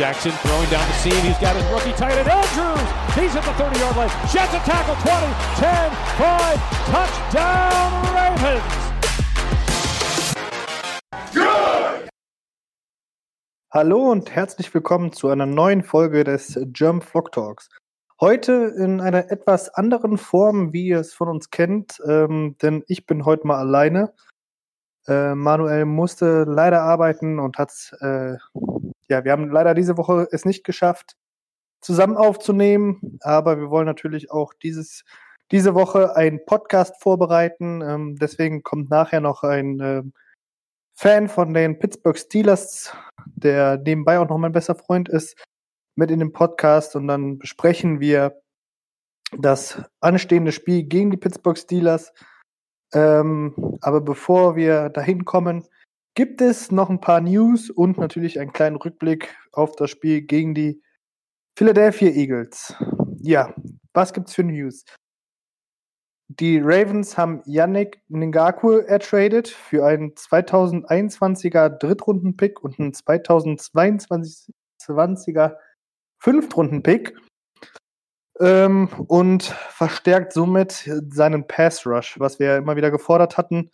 Jackson throwing down the seam. He's got his rookie tight end, Andrews. He's at the 30 yard line. Jets a tackle 20, 10, 5. Touchdown, Ravens. Good. Hallo und herzlich willkommen zu einer neuen Folge des Jump Flock Talks. Heute in einer etwas anderen Form, wie ihr es von uns kennt, ähm, denn ich bin heute mal alleine. Äh, Manuel musste leider arbeiten und hat äh, ja, wir haben leider diese Woche es nicht geschafft, zusammen aufzunehmen, aber wir wollen natürlich auch dieses, diese Woche einen Podcast vorbereiten. Ähm, deswegen kommt nachher noch ein äh, Fan von den Pittsburgh Steelers, der nebenbei auch noch mein bester Freund ist, mit in den Podcast und dann besprechen wir das anstehende Spiel gegen die Pittsburgh Steelers. Ähm, aber bevor wir dahin kommen, gibt es noch ein paar News und natürlich einen kleinen Rückblick auf das Spiel gegen die Philadelphia Eagles. Ja, was gibt's für News? Die Ravens haben Yannick Ngaku ertradet für einen 2021er Drittrunden-Pick und einen 2022er Fünftrunden-Pick ähm, und verstärkt somit seinen Pass-Rush, was wir immer wieder gefordert hatten,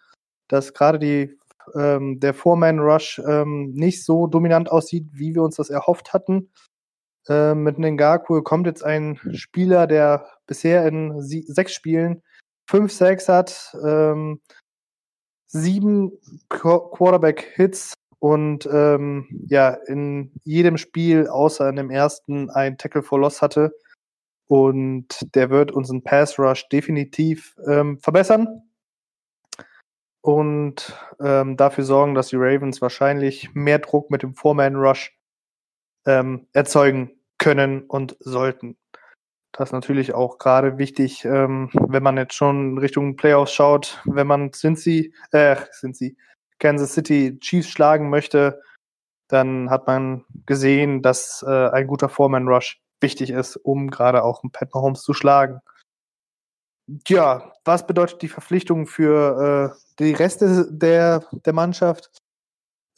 dass gerade die ähm, der Four-Man-Rush ähm, nicht so dominant aussieht, wie wir uns das erhofft hatten. Ähm, mit Ngaku kommt jetzt ein Spieler, der bisher in sechs Spielen fünf Sacks hat, ähm, sieben Qu Quarterback-Hits und ähm, ja, in jedem Spiel außer in dem ersten ein Tackle for Loss hatte. Und der wird unseren Pass Rush definitiv ähm, verbessern und ähm, dafür sorgen, dass die Ravens wahrscheinlich mehr Druck mit dem Four-Man-Rush ähm, erzeugen können und sollten. Das ist natürlich auch gerade wichtig, ähm, wenn man jetzt schon Richtung Playoffs schaut, wenn man Cincy, äh, Cincy, Kansas City Chiefs schlagen möchte, dann hat man gesehen, dass äh, ein guter Four-Man-Rush wichtig ist, um gerade auch einen Pat Mahomes zu schlagen. Ja, was bedeutet die Verpflichtung für äh, die Reste der, der Mannschaft?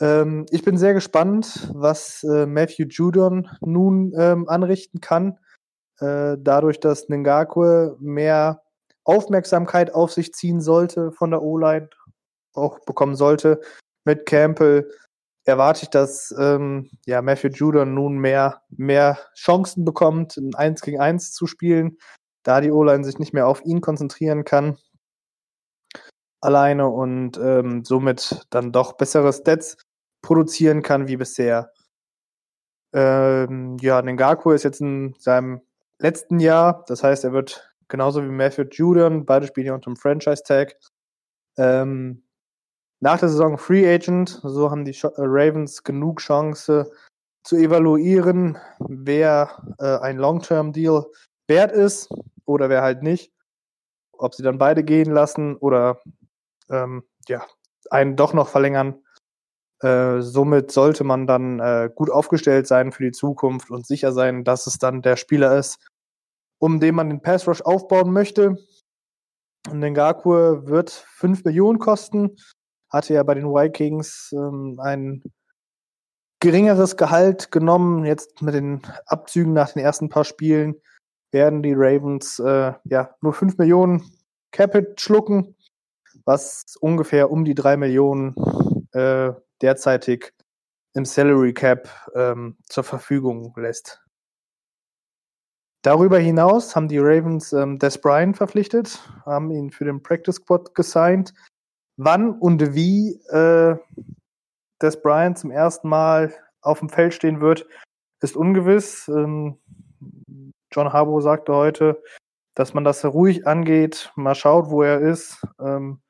Ähm, ich bin sehr gespannt, was äh, Matthew Judon nun ähm, anrichten kann. Äh, dadurch, dass Ngakwe mehr Aufmerksamkeit auf sich ziehen sollte von der O-Line, auch bekommen sollte mit Campbell, erwarte ich, dass ähm, ja, Matthew Judon nun mehr, mehr Chancen bekommt, ein 1 gegen 1 zu spielen da die O-Line sich nicht mehr auf ihn konzentrieren kann alleine und ähm, somit dann doch bessere Stats produzieren kann wie bisher. Ähm, ja, Nengaku ist jetzt in seinem letzten Jahr, das heißt, er wird genauso wie Matthew Judon, beide spielen unter dem Franchise-Tag, ähm, nach der Saison Free Agent, so haben die äh, Ravens genug Chance zu evaluieren, wer äh, ein Long-Term-Deal wert ist oder wer halt nicht. Ob sie dann beide gehen lassen oder ähm, ja, einen doch noch verlängern. Äh, somit sollte man dann äh, gut aufgestellt sein für die Zukunft und sicher sein, dass es dann der Spieler ist, um den man den Pass Rush aufbauen möchte. Und Ngakur wird 5 Millionen kosten. Hatte ja bei den Vikings ähm, ein geringeres Gehalt genommen. Jetzt mit den Abzügen nach den ersten paar Spielen werden die Ravens äh, ja nur 5 Millionen Capit schlucken, was ungefähr um die 3 Millionen äh, derzeitig im Salary Cap ähm, zur Verfügung lässt. Darüber hinaus haben die Ravens ähm, Des Bryant verpflichtet, haben ihn für den Practice Squad gesigned. Wann und wie äh, Des Bryant zum ersten Mal auf dem Feld stehen wird, ist ungewiss. Ähm, John Harbour sagte heute, dass man das ruhig angeht, mal schaut, wo er ist. Ähm,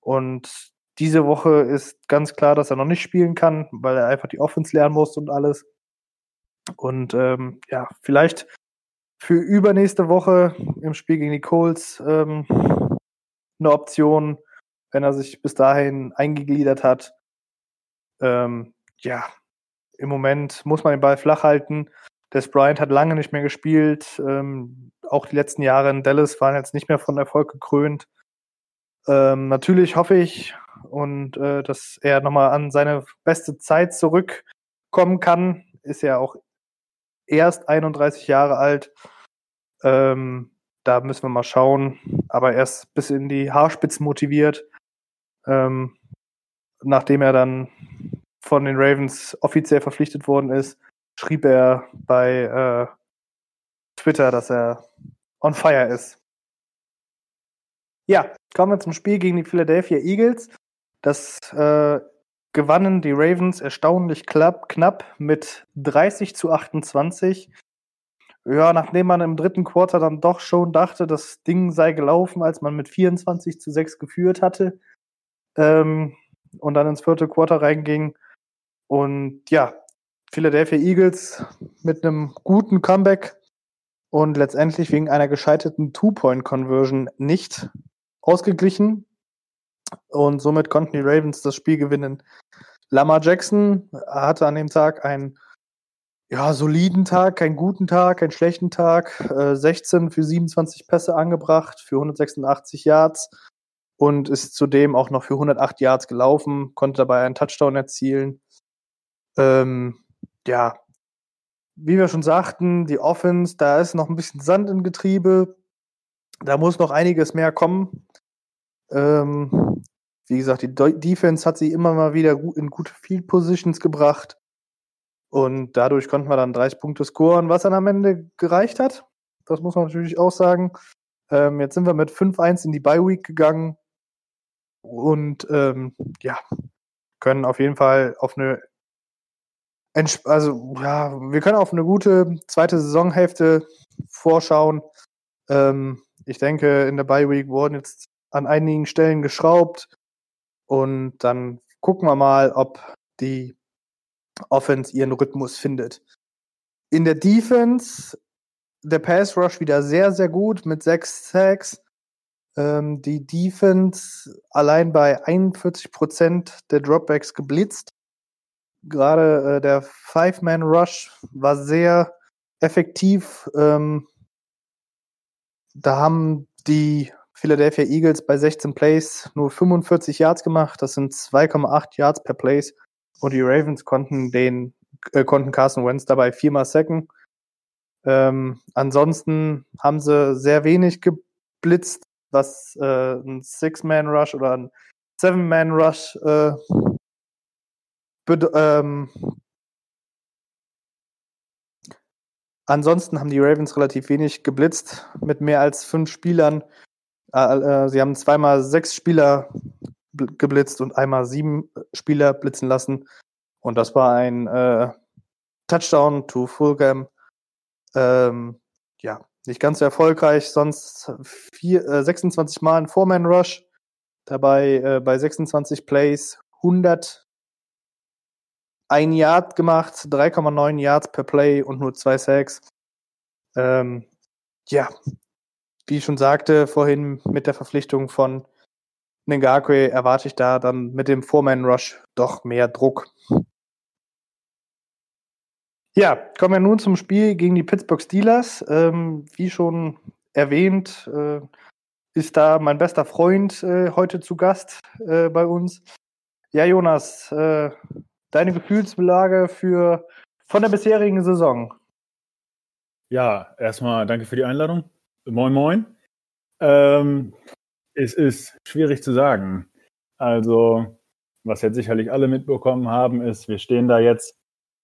und diese Woche ist ganz klar, dass er noch nicht spielen kann, weil er einfach die Offense lernen muss und alles. Und ähm, ja, vielleicht für übernächste Woche im Spiel gegen die Colts ähm, eine Option, wenn er sich bis dahin eingegliedert hat. Ähm, ja, im Moment muss man den Ball flach halten. Des Bryant hat lange nicht mehr gespielt. Ähm, auch die letzten Jahre in Dallas waren jetzt nicht mehr von Erfolg gekrönt. Ähm, natürlich hoffe ich und äh, dass er nochmal an seine beste Zeit zurückkommen kann. Ist ja auch erst 31 Jahre alt. Ähm, da müssen wir mal schauen. Aber er ist bis in die Haarspitzen motiviert. Ähm, nachdem er dann von den Ravens offiziell verpflichtet worden ist, schrieb er bei äh, Twitter, dass er on fire ist. Ja, kommen wir zum Spiel gegen die Philadelphia Eagles. Das äh, gewannen die Ravens erstaunlich knapp, knapp mit 30 zu 28. Ja, nachdem man im dritten Quarter dann doch schon dachte, das Ding sei gelaufen, als man mit 24 zu 6 geführt hatte ähm, und dann ins vierte Quarter reinging. Und ja, Philadelphia Eagles mit einem guten Comeback und letztendlich wegen einer gescheiterten Two-Point-Conversion nicht ausgeglichen. Und somit konnten die Ravens das Spiel gewinnen. Lamar Jackson hatte an dem Tag einen ja, soliden Tag, keinen guten Tag, keinen schlechten Tag. Äh, 16 für 27 Pässe angebracht, für 186 Yards und ist zudem auch noch für 108 Yards gelaufen, konnte dabei einen Touchdown erzielen. Ähm, ja, wie wir schon sagten, die Offense, da ist noch ein bisschen Sand im Getriebe. Da muss noch einiges mehr kommen. Ähm, wie gesagt, die Defense hat sie immer mal wieder in gute Field Positions gebracht. Und dadurch konnten wir dann 30 Punkte scoren, was dann am Ende gereicht hat. Das muss man natürlich auch sagen. Ähm, jetzt sind wir mit 5-1 in die Bye Week gegangen und ähm, ja, können auf jeden Fall auf eine also ja, wir können auf eine gute zweite Saisonhälfte vorschauen. Ähm, ich denke, in der Bye Week wurden jetzt an einigen Stellen geschraubt und dann gucken wir mal, ob die Offense ihren Rhythmus findet. In der Defense der Pass Rush wieder sehr, sehr gut mit sechs Sacks. Ähm, die Defense allein bei 41% der Dropbacks geblitzt gerade äh, der Five-Man-Rush war sehr effektiv. Ähm, da haben die Philadelphia Eagles bei 16 Plays nur 45 Yards gemacht. Das sind 2,8 Yards per Plays. Und die Ravens konnten den, äh, konnten Carson Wentz dabei viermal sacken. Ähm, ansonsten haben sie sehr wenig geblitzt, was äh, ein Six-Man-Rush oder ein Seven-Man-Rush äh, ähm, ansonsten haben die Ravens relativ wenig geblitzt mit mehr als fünf Spielern. Äh, äh, sie haben zweimal sechs Spieler geblitzt und einmal sieben Spieler blitzen lassen. Und das war ein äh, Touchdown to Fulgham. Ähm, ja, nicht ganz so erfolgreich. Sonst vier, äh, 26 Mal ein Four-Man-Rush. Dabei äh, bei 26 Plays 100 ein Yard gemacht, 3,9 Yards per Play und nur zwei Sacks. Ähm, ja, wie ich schon sagte vorhin mit der Verpflichtung von Ngakwe erwarte ich da dann mit dem Foreman Rush doch mehr Druck. Ja, kommen wir nun zum Spiel gegen die Pittsburgh Steelers. Ähm, wie schon erwähnt, äh, ist da mein bester Freund äh, heute zu Gast äh, bei uns. Ja, Jonas, äh, deine Gefühlslage für von der bisherigen Saison? Ja, erstmal danke für die Einladung. Moin, moin. Ähm, es ist schwierig zu sagen. Also, was jetzt sicherlich alle mitbekommen haben, ist, wir stehen da jetzt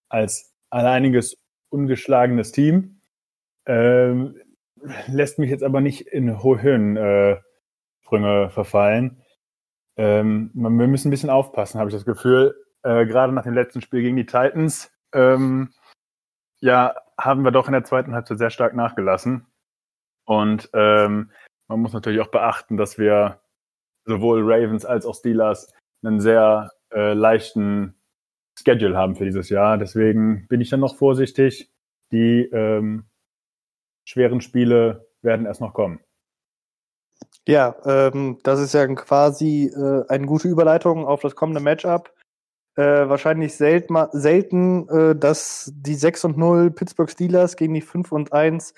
als alleiniges ungeschlagenes Team. Ähm, lässt mich jetzt aber nicht in hohe Höhensprünge äh, verfallen. Ähm, wir müssen ein bisschen aufpassen, habe ich das Gefühl äh, gerade nach dem letzten Spiel gegen die Titans, ähm, ja, haben wir doch in der zweiten Halbzeit sehr stark nachgelassen. Und ähm, man muss natürlich auch beachten, dass wir sowohl Ravens als auch Steelers einen sehr äh, leichten Schedule haben für dieses Jahr. Deswegen bin ich dann noch vorsichtig. Die ähm, schweren Spiele werden erst noch kommen. Ja, ähm, das ist ja quasi äh, eine gute Überleitung auf das kommende Matchup. Äh, wahrscheinlich selten, selten äh, dass die 6 und 0 Pittsburgh Steelers gegen die 5 und 1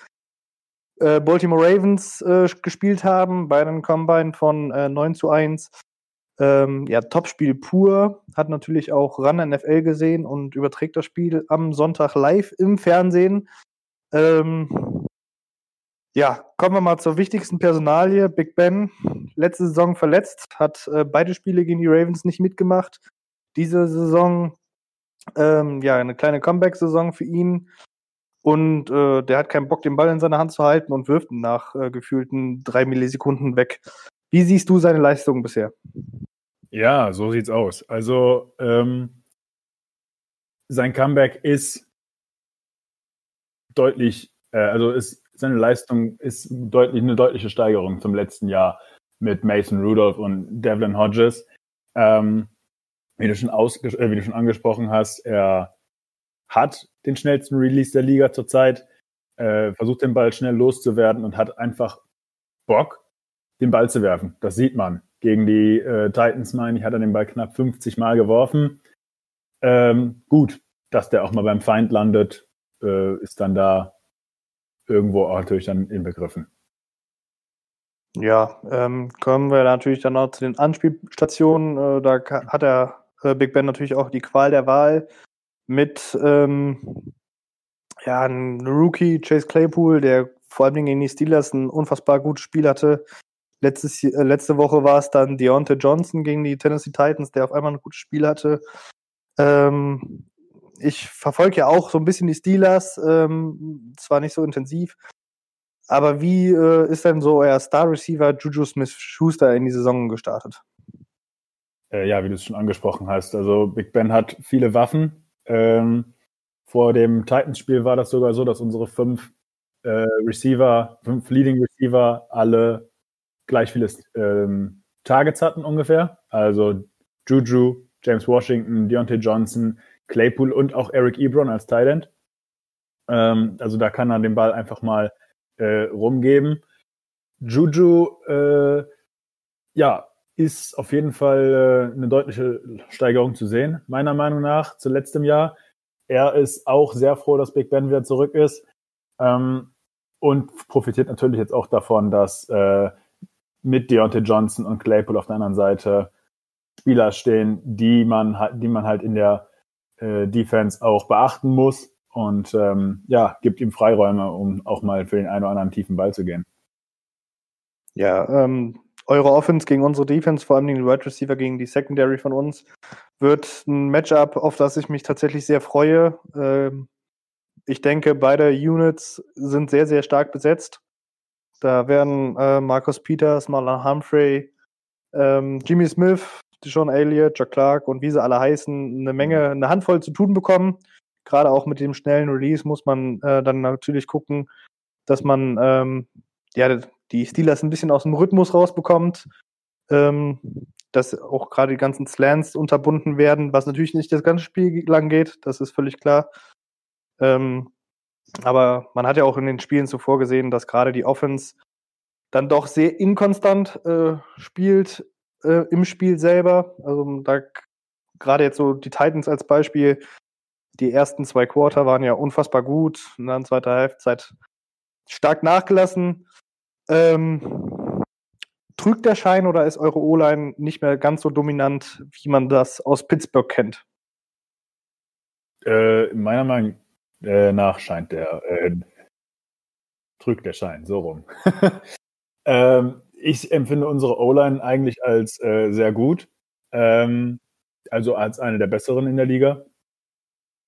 äh, Baltimore Ravens äh, gespielt haben, bei einem Combine von äh, 9 zu 1. Ähm, ja, Topspiel pur. Hat natürlich auch Run NFL gesehen und überträgt das Spiel am Sonntag live im Fernsehen. Ähm, ja, kommen wir mal zur wichtigsten Personalie. Big Ben, letzte Saison verletzt, hat äh, beide Spiele gegen die Ravens nicht mitgemacht. Diese Saison, ähm, ja, eine kleine Comeback-Saison für ihn. Und äh, der hat keinen Bock, den Ball in seiner Hand zu halten und wirft ihn nach äh, gefühlten drei Millisekunden weg. Wie siehst du seine Leistung bisher? Ja, so sieht's aus. Also ähm, sein Comeback ist deutlich, äh, also ist seine Leistung ist deutlich eine deutliche Steigerung zum letzten Jahr mit Mason Rudolph und Devlin Hodges. Ähm, wie, du schon äh, wie du schon angesprochen hast, er hat den schnellsten Release der Liga zurzeit, äh, versucht den Ball schnell loszuwerden und hat einfach Bock, den Ball zu werfen. Das sieht man. Gegen die äh, Titans, meine ich, hat er den Ball knapp 50 Mal geworfen. Ähm, gut, dass der auch mal beim Feind landet, äh, ist dann da irgendwo auch natürlich dann inbegriffen. Ja, ähm, kommen wir natürlich dann noch zu den Anspielstationen. Äh, da hat er äh, Big Ben natürlich auch die Qual der Wahl mit ähm, ja, einem Rookie, Chase Claypool, der vor allem gegen die Steelers ein unfassbar gutes Spiel hatte. Letztes, äh, letzte Woche war es dann Deontay Johnson gegen die Tennessee Titans, der auf einmal ein gutes Spiel hatte. Ähm, ich verfolge ja auch so ein bisschen die Steelers, ähm, zwar nicht so intensiv, aber wie äh, ist denn so euer Star Receiver Juju Smith Schuster in die Saison gestartet? Äh, ja, wie du es schon angesprochen hast. Also Big Ben hat viele Waffen. Ähm, vor dem Titans-Spiel war das sogar so, dass unsere fünf äh, Receiver, fünf Leading Receiver alle gleich viele ähm, Targets hatten ungefähr. Also Juju, James Washington, Deontay Johnson, Claypool und auch Eric Ebron als Tight Ähm, also da kann er den Ball einfach mal äh, rumgeben. Juju, äh, ja, ist auf jeden Fall äh, eine deutliche Steigerung zu sehen, meiner Meinung nach, zu letztem Jahr. Er ist auch sehr froh, dass Big Ben wieder zurück ist ähm, und profitiert natürlich jetzt auch davon, dass äh, mit Deontay Johnson und Claypool auf der anderen Seite Spieler stehen, die man, die man halt in der äh, Defense auch beachten muss und ähm, ja, gibt ihm Freiräume, um auch mal für den einen oder anderen tiefen Ball zu gehen. Ja, ähm, eure Offense gegen unsere Defense, vor allem die Wide Receiver gegen die Secondary von uns, wird ein Matchup, auf das ich mich tatsächlich sehr freue. Ähm, ich denke, beide Units sind sehr, sehr stark besetzt. Da werden äh, Marcus Peters, Marlon Humphrey, ähm, Jimmy Smith, Sean Elliott, Jack Clark und wie sie alle heißen, eine Menge, eine Handvoll zu tun bekommen. Gerade auch mit dem schnellen Release muss man äh, dann natürlich gucken, dass man ähm, ja, die Steelers ein bisschen aus dem Rhythmus rausbekommt, ähm, dass auch gerade die ganzen Slants unterbunden werden, was natürlich nicht das ganze Spiel lang geht, das ist völlig klar. Ähm, aber man hat ja auch in den Spielen zuvor gesehen, dass gerade die Offense dann doch sehr inkonstant äh, spielt äh, im Spiel selber. Also da gerade jetzt so die Titans als Beispiel, die ersten zwei Quarter waren ja unfassbar gut und dann zweite Halbzeit stark nachgelassen. Ähm, trügt der Schein oder ist eure O-Line nicht mehr ganz so dominant, wie man das aus Pittsburgh kennt? Äh, meiner Meinung äh, nach scheint der, äh, trügt der Schein, so rum. ähm, ich empfinde unsere O-Line eigentlich als äh, sehr gut. Ähm, also als eine der besseren in der Liga.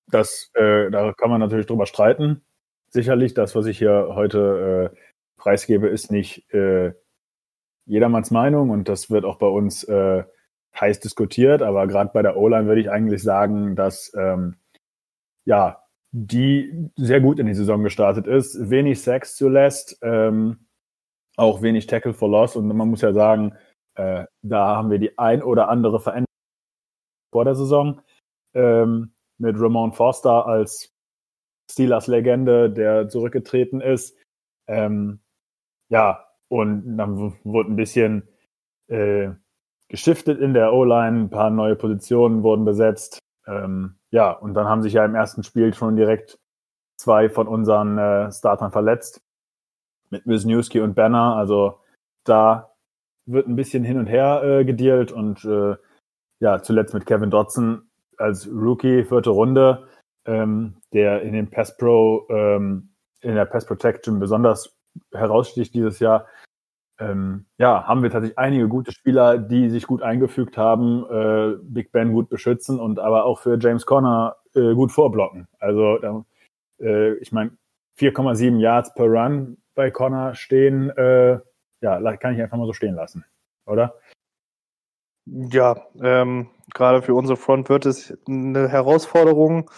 Das, äh, da kann man natürlich drüber streiten. Sicherlich, das, was ich hier heute äh, preisgebe, ist nicht äh, jedermanns Meinung und das wird auch bei uns äh, heiß diskutiert, aber gerade bei der O-Line würde ich eigentlich sagen, dass ähm, ja, die sehr gut in die Saison gestartet ist, wenig Sex zulässt, ähm, auch wenig Tackle for Loss und man muss ja sagen, äh, da haben wir die ein oder andere Veränderung vor der Saison ähm, mit Ramon Foster als Steelers-Legende, der zurückgetreten ist. Ähm, ja, und dann wurde ein bisschen äh, geschiftet in der O-Line, ein paar neue Positionen wurden besetzt. Ähm, ja, und dann haben sich ja im ersten Spiel schon direkt zwei von unseren äh, Startern verletzt. Mit Wisniewski und Banner. Also da wird ein bisschen hin und her äh, gedealt und äh, ja, zuletzt mit Kevin Dodson als Rookie, vierte Runde, ähm, der in den Pass Pro, ähm, in der Pass Protection besonders heraussticht dieses Jahr. Ähm, ja, haben wir tatsächlich einige gute Spieler, die sich gut eingefügt haben, äh, Big Ben gut beschützen und aber auch für James Conner äh, gut vorblocken. Also äh, ich meine, 4,7 Yards per Run bei Conner stehen, äh, ja, kann ich einfach mal so stehen lassen, oder? Ja, ähm, gerade für unsere Front wird es eine Herausforderung.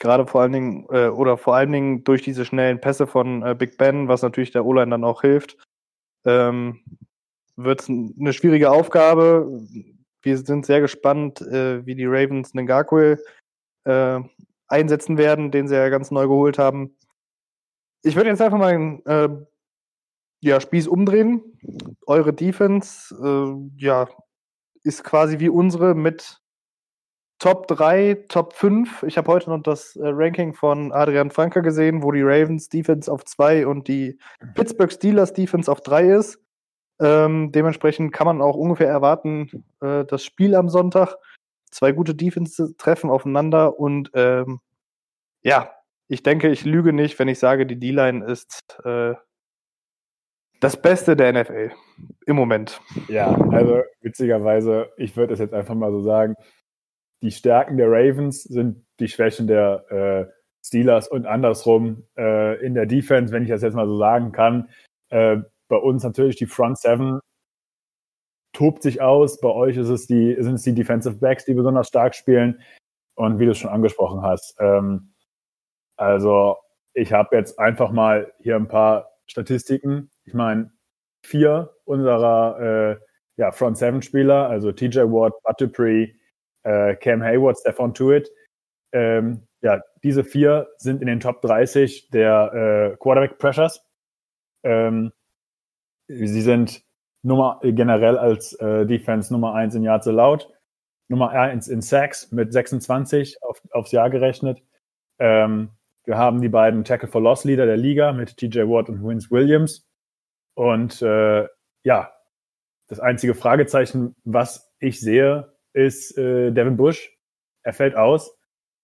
Gerade vor allen Dingen, äh, oder vor allen Dingen durch diese schnellen Pässe von äh, Big Ben, was natürlich der O-Line dann auch hilft, ähm, wird es eine schwierige Aufgabe. Wir sind sehr gespannt, äh, wie die Ravens Ngakwe äh, einsetzen werden, den sie ja ganz neu geholt haben. Ich würde jetzt einfach mal den äh, ja, Spieß umdrehen. Eure Defense, äh, ja, ist quasi wie unsere mit Top 3, Top 5. Ich habe heute noch das äh, Ranking von Adrian Franker gesehen, wo die Ravens Defense auf 2 und die Pittsburgh Steelers Defense auf 3 ist. Ähm, dementsprechend kann man auch ungefähr erwarten, äh, das Spiel am Sonntag. Zwei gute Defense treffen aufeinander und ähm, ja, ich denke, ich lüge nicht, wenn ich sage, die D-Line ist äh, das Beste der NFL im Moment. Ja, also witzigerweise, ich würde es jetzt einfach mal so sagen, die Stärken der Ravens sind die Schwächen der äh, Steelers und andersrum äh, in der Defense, wenn ich das jetzt mal so sagen kann. Äh, bei uns natürlich die Front Seven tobt sich aus. Bei euch ist es die, sind es die Defensive Backs, die besonders stark spielen. Und wie du es schon angesprochen hast, ähm, also ich habe jetzt einfach mal hier ein paar Statistiken. Ich meine, vier unserer äh, ja, Front Seven Spieler, also TJ Watt, Bud Dupree, äh, Cam Hayward, Stefan Tuitt, ähm, ja, diese vier sind in den Top 30 der äh, Quarterback Pressures. Ähm, sie sind Nummer generell als äh, Defense Nummer 1 in Yards allowed, Nummer 1 in Sacks mit 26 auf, aufs Jahr gerechnet. Ähm, wir haben die beiden Tackle for Loss Leader der Liga mit TJ Watt und Vince Williams. Und äh, ja, das einzige Fragezeichen, was ich sehe, ist äh, Devin Bush. Er fällt aus.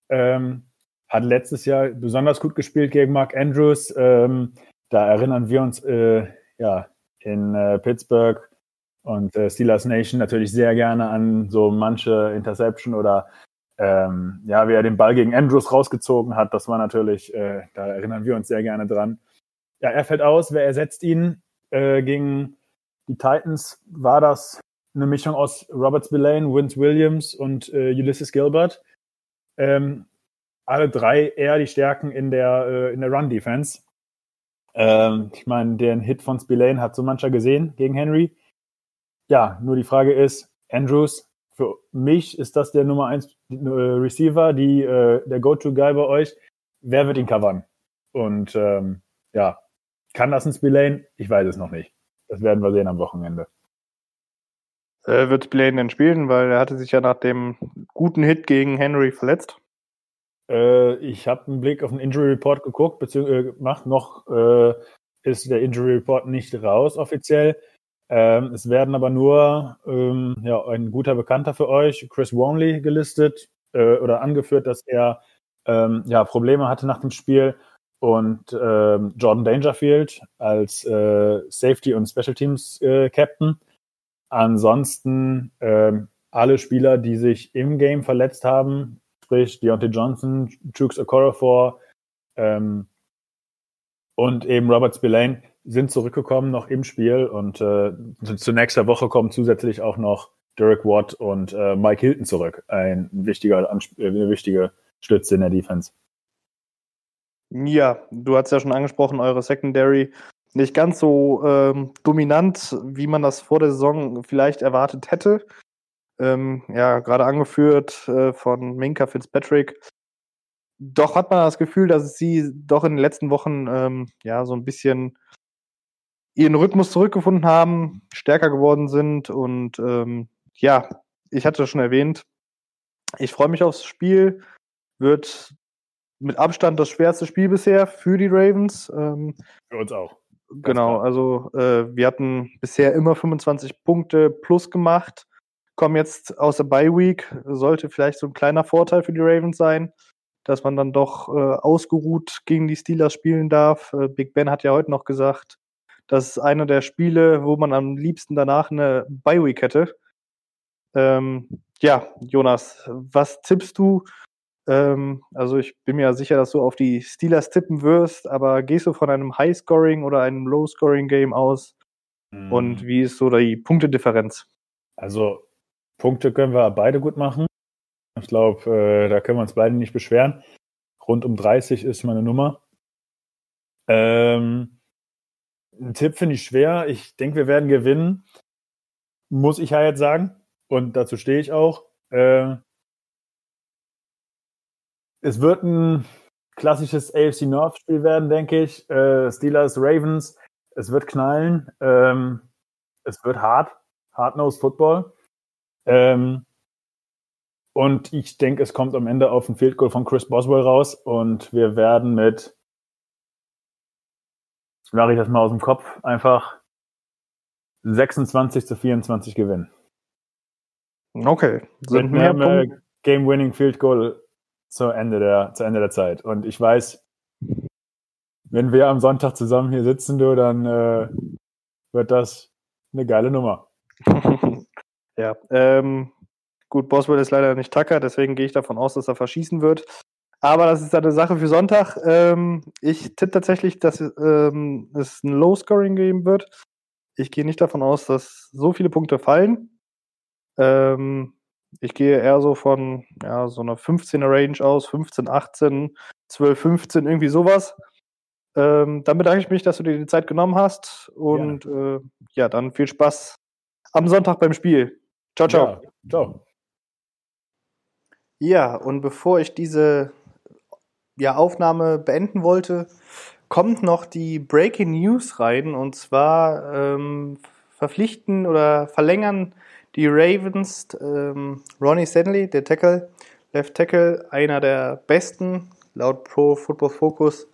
Ähm, hat letztes Jahr besonders gut gespielt gegen Mark Andrews. Ähm, da erinnern wir uns äh, ja in äh, Pittsburgh und äh, Steelers Nation natürlich sehr gerne an so manche Interception oder ähm, ja, wie er den Ball gegen Andrews rausgezogen hat, das war natürlich, äh, da erinnern wir uns sehr gerne dran. Ja, er fällt aus, wer ersetzt ihn? Äh, gegen die Titans war das eine Mischung aus Robert Spillane, Vince Williams und äh, Ulysses Gilbert. Ähm, alle drei eher die Stärken in der, äh, der Run-Defense. Ähm, ich meine, den Hit von Spillane hat so mancher gesehen gegen Henry. Ja, nur die Frage ist, Andrews für mich ist das der Nummer 1 äh, Receiver, die, äh, der Go-To-Guy bei euch. Wer wird ihn covern? Und ähm, ja, kann das ein Spillane? Ich weiß es noch nicht. Das werden wir sehen am Wochenende. Äh, wird Spillane denn spielen? Weil er hatte sich ja nach dem guten Hit gegen Henry verletzt. Äh, ich habe einen Blick auf den Injury Report geguckt, beziehungsweise äh, gemacht. Noch äh, ist der Injury Report nicht raus offiziell. Ähm, es werden aber nur ähm, ja, ein guter Bekannter für euch, Chris Wonley, gelistet äh, oder angeführt, dass er ähm, ja, Probleme hatte nach dem Spiel und ähm, Jordan Dangerfield als äh, Safety und Special Teams äh, Captain. Ansonsten ähm, alle Spieler, die sich im Game verletzt haben, sprich Deontay Johnson, Chooks Okorafor ähm, und eben Robert Spillane, sind zurückgekommen noch im Spiel und äh, zu nächster Woche kommen zusätzlich auch noch Derek Watt und äh, Mike Hilton zurück. Ein wichtiger, äh, eine wichtige Stütze in der Defense. Ja, du hast ja schon angesprochen, eure Secondary nicht ganz so ähm, dominant, wie man das vor der Saison vielleicht erwartet hätte. Ähm, ja, gerade angeführt äh, von Minka Fitzpatrick. doch hat man das Gefühl, dass sie doch in den letzten Wochen ähm, ja so ein bisschen ihren Rhythmus zurückgefunden haben, stärker geworden sind und ähm, ja, ich hatte schon erwähnt, ich freue mich aufs Spiel. Wird mit Abstand das schwerste Spiel bisher für die Ravens. Ähm, für uns auch. Genau, also äh, wir hatten bisher immer 25 Punkte plus gemacht, kommen jetzt aus der Bye Week, sollte vielleicht so ein kleiner Vorteil für die Ravens sein, dass man dann doch äh, ausgeruht gegen die Steelers spielen darf. Äh, Big Ben hat ja heute noch gesagt, das ist einer der Spiele, wo man am liebsten danach eine Bye Week hätte. Ähm, ja, Jonas, was tippst du? Ähm, also ich bin mir sicher, dass du auf die Steelers tippen wirst, aber gehst du von einem High-Scoring oder einem Low-Scoring-Game aus? Mhm. Und wie ist so die Punktedifferenz? Also Punkte können wir beide gut machen. Ich glaube, äh, da können wir uns beide nicht beschweren. Rund um 30 ist meine Nummer. Ähm, ein Tipp finde ich schwer. Ich denke, wir werden gewinnen. Muss ich ja jetzt sagen. Und dazu stehe ich auch. Äh, es wird ein klassisches AFC North Spiel werden, denke ich. Äh, Steelers, Ravens. Es wird knallen. Ähm, es wird hart. Hard-Nosed Football. Ähm, und ich denke, es kommt am Ende auf ein Field Goal von Chris Boswell raus und wir werden mit, mache ich das mal aus dem Kopf, einfach 26 zu 24 gewinnen. Okay. Sind mehr äh, Game-Winning Field Goal zu Ende, der, zu Ende der Zeit. Und ich weiß, wenn wir am Sonntag zusammen hier sitzen, du, dann äh, wird das eine geile Nummer. ja, ähm, gut, Boswell ist leider nicht Tucker, deswegen gehe ich davon aus, dass er verschießen wird. Aber das ist eine Sache für Sonntag. Ähm, ich tippe tatsächlich, dass ähm, es ein Low-Scoring geben wird. Ich gehe nicht davon aus, dass so viele Punkte fallen. Ähm, ich gehe eher so von ja, so einer 15er Range aus, 15, 18, 12, 15, irgendwie sowas. Ähm, dann bedanke ich mich, dass du dir die Zeit genommen hast und ja, äh, ja dann viel Spaß am Sonntag beim Spiel. Ciao, ciao. Ja, ciao. Ja, und bevor ich diese ja, Aufnahme beenden wollte, kommt noch die Breaking News rein und zwar ähm, verpflichten oder verlängern die Ravens, ähm, Ronnie Stanley, der Tackle, Left Tackle, einer der besten, laut Pro Football Focus,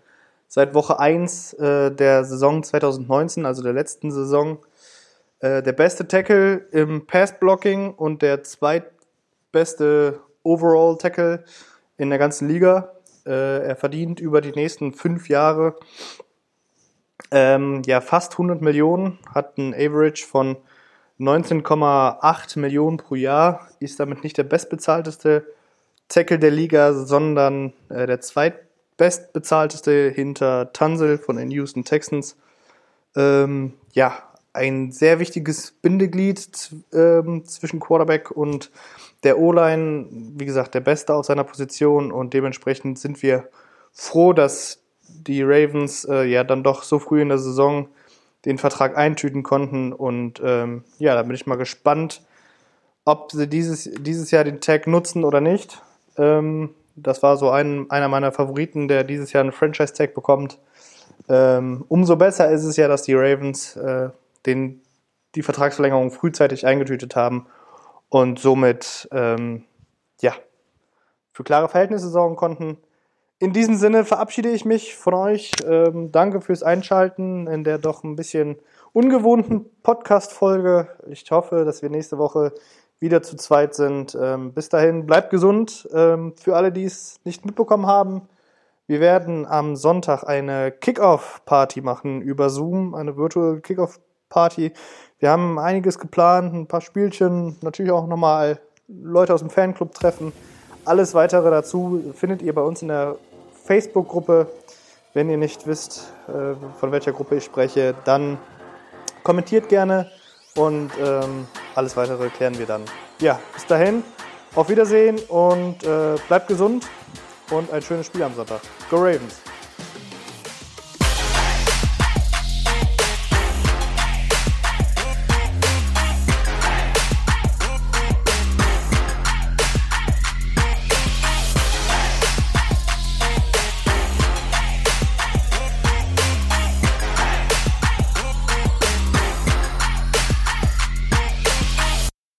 seit Woche 1 äh, der Saison 2019, also der letzten Saison. Äh, der beste Tackle im Pass-Blocking und der zweitbeste Overall-Tackle in der ganzen Liga. Äh, er verdient über die nächsten fünf Jahre ähm, ja, fast 100 Millionen, hat ein Average von 19,8 Millionen pro Jahr, ist damit nicht der bestbezahlteste Tackle der Liga, sondern äh, der zweitbestbezahlteste hinter Tunzel von den Houston Texans. Ähm, ja, ein sehr wichtiges Bindeglied ähm, zwischen Quarterback und der O-Line. Wie gesagt, der Beste auf seiner Position und dementsprechend sind wir froh, dass die Ravens äh, ja dann doch so früh in der Saison den Vertrag eintüten konnten. Und ähm, ja, da bin ich mal gespannt, ob sie dieses, dieses Jahr den Tag nutzen oder nicht. Ähm, das war so ein, einer meiner Favoriten, der dieses Jahr einen Franchise-Tag bekommt. Ähm, umso besser ist es ja, dass die Ravens äh, den, die Vertragsverlängerung frühzeitig eingetütet haben und somit ähm, ja, für klare Verhältnisse sorgen konnten. In diesem Sinne verabschiede ich mich von euch. Ähm, danke fürs Einschalten in der doch ein bisschen ungewohnten Podcast-Folge. Ich hoffe, dass wir nächste Woche wieder zu zweit sind. Ähm, bis dahin, bleibt gesund. Ähm, für alle, die es nicht mitbekommen haben, wir werden am Sonntag eine Kickoff-Party machen über Zoom, eine Virtual Kickoff-Party. Wir haben einiges geplant, ein paar Spielchen, natürlich auch nochmal Leute aus dem Fanclub treffen. Alles weitere dazu findet ihr bei uns in der Facebook-Gruppe. Wenn ihr nicht wisst, äh, von welcher Gruppe ich spreche, dann kommentiert gerne und ähm, alles weitere klären wir dann. Ja, bis dahin, auf Wiedersehen und äh, bleibt gesund und ein schönes Spiel am Sonntag. Go Ravens!